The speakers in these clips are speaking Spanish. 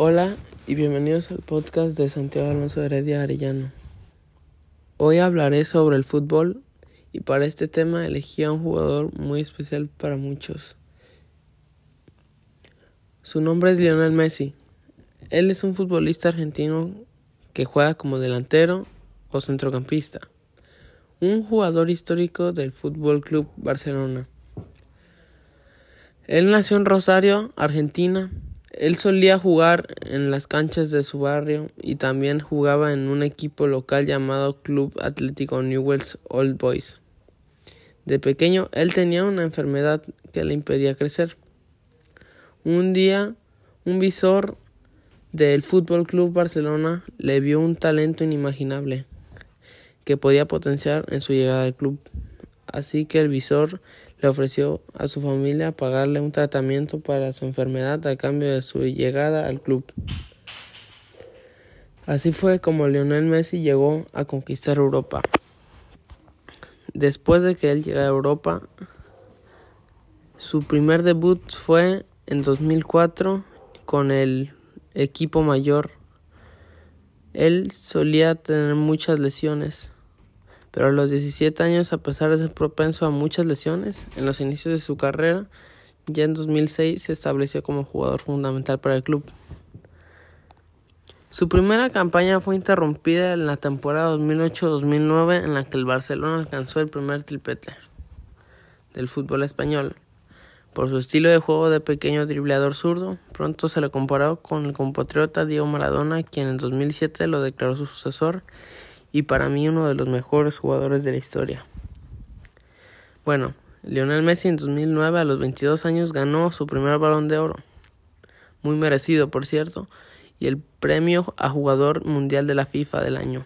Hola y bienvenidos al podcast de Santiago Alonso Heredia Arellano. Hoy hablaré sobre el fútbol y para este tema elegí a un jugador muy especial para muchos. Su nombre es Lionel Messi. Él es un futbolista argentino que juega como delantero o centrocampista. Un jugador histórico del Fútbol Club Barcelona. Él nació en Rosario, Argentina, él solía jugar en las canchas de su barrio y también jugaba en un equipo local llamado Club Atlético Newell's Old Boys. De pequeño él tenía una enfermedad que le impedía crecer. Un día un visor del Fútbol Club Barcelona le vio un talento inimaginable que podía potenciar en su llegada al club. Así que el visor le ofreció a su familia pagarle un tratamiento para su enfermedad a cambio de su llegada al club. Así fue como Lionel Messi llegó a conquistar Europa. Después de que él llegara a Europa, su primer debut fue en 2004 con el equipo mayor. Él solía tener muchas lesiones pero a los 17 años, a pesar de ser propenso a muchas lesiones, en los inicios de su carrera, ya en 2006 se estableció como jugador fundamental para el club. Su primera campaña fue interrumpida en la temporada 2008-2009 en la que el Barcelona alcanzó el primer triplete del fútbol español. Por su estilo de juego de pequeño dribleador zurdo, pronto se le comparó con el compatriota Diego Maradona, quien en 2007 lo declaró su sucesor y para mí uno de los mejores jugadores de la historia. Bueno, Lionel Messi en 2009 a los 22 años ganó su primer balón de oro, muy merecido por cierto, y el premio a jugador mundial de la FIFA del año.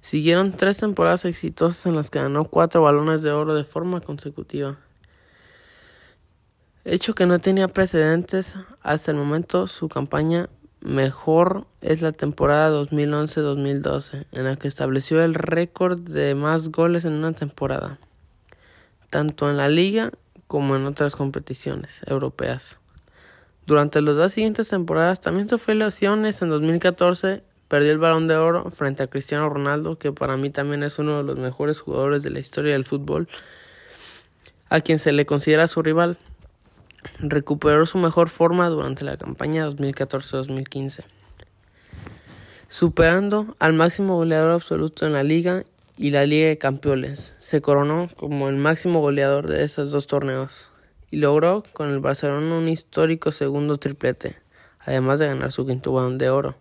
Siguieron tres temporadas exitosas en las que ganó cuatro balones de oro de forma consecutiva. Hecho que no tenía precedentes hasta el momento, su campaña mejor es la temporada 2011-2012, en la que estableció el récord de más goles en una temporada, tanto en la liga como en otras competiciones europeas. Durante las dos siguientes temporadas también sufrió lesiones. En 2014 perdió el balón de oro frente a Cristiano Ronaldo, que para mí también es uno de los mejores jugadores de la historia del fútbol, a quien se le considera su rival recuperó su mejor forma durante la campaña 2014-2015, superando al máximo goleador absoluto en la liga y la Liga de Campeones. Se coronó como el máximo goleador de estos dos torneos y logró con el Barcelona un histórico segundo triplete, además de ganar su quinto balón de oro.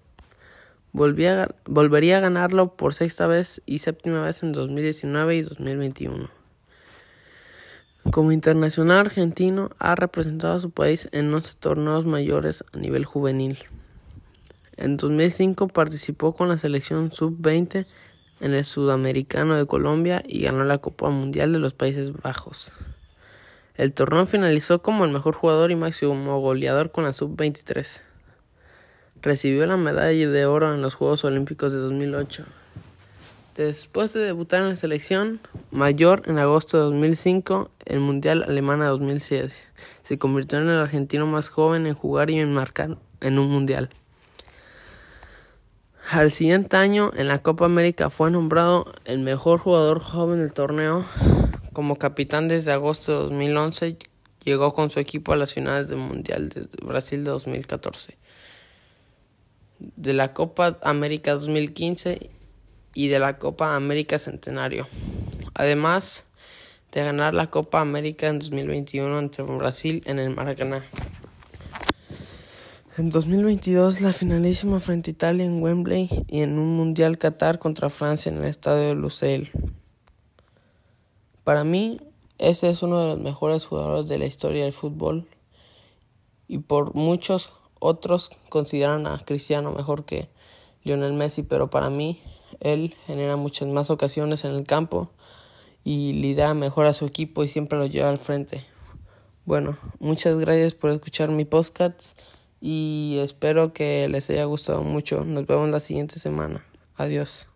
volvería a ganarlo por sexta vez y séptima vez en 2019 y 2021. Como internacional argentino, ha representado a su país en 11 torneos mayores a nivel juvenil. En 2005 participó con la selección sub-20 en el Sudamericano de Colombia y ganó la Copa Mundial de los Países Bajos. El torneo finalizó como el mejor jugador y máximo goleador con la sub-23. Recibió la medalla de oro en los Juegos Olímpicos de 2008. Después de debutar en la selección mayor en agosto de 2005, el Mundial Alemana 2006, se convirtió en el argentino más joven en jugar y en marcar en un Mundial. Al siguiente año, en la Copa América, fue nombrado el mejor jugador joven del torneo. Como capitán desde agosto de 2011, llegó con su equipo a las finales del Mundial de Brasil de 2014. De la Copa América 2015 y de la Copa América Centenario. Además de ganar la Copa América en 2021 ante Brasil en el Maracaná. En 2022 la finalísima frente a Italia en Wembley y en un Mundial Qatar contra Francia en el estadio de Lusail. Para mí, ese es uno de los mejores jugadores de la historia del fútbol y por muchos otros consideran a Cristiano mejor que Lionel Messi, pero para mí él genera muchas más ocasiones en el campo y lidera mejor a su equipo y siempre lo lleva al frente. Bueno, muchas gracias por escuchar mi podcast y espero que les haya gustado mucho. Nos vemos la siguiente semana. Adiós.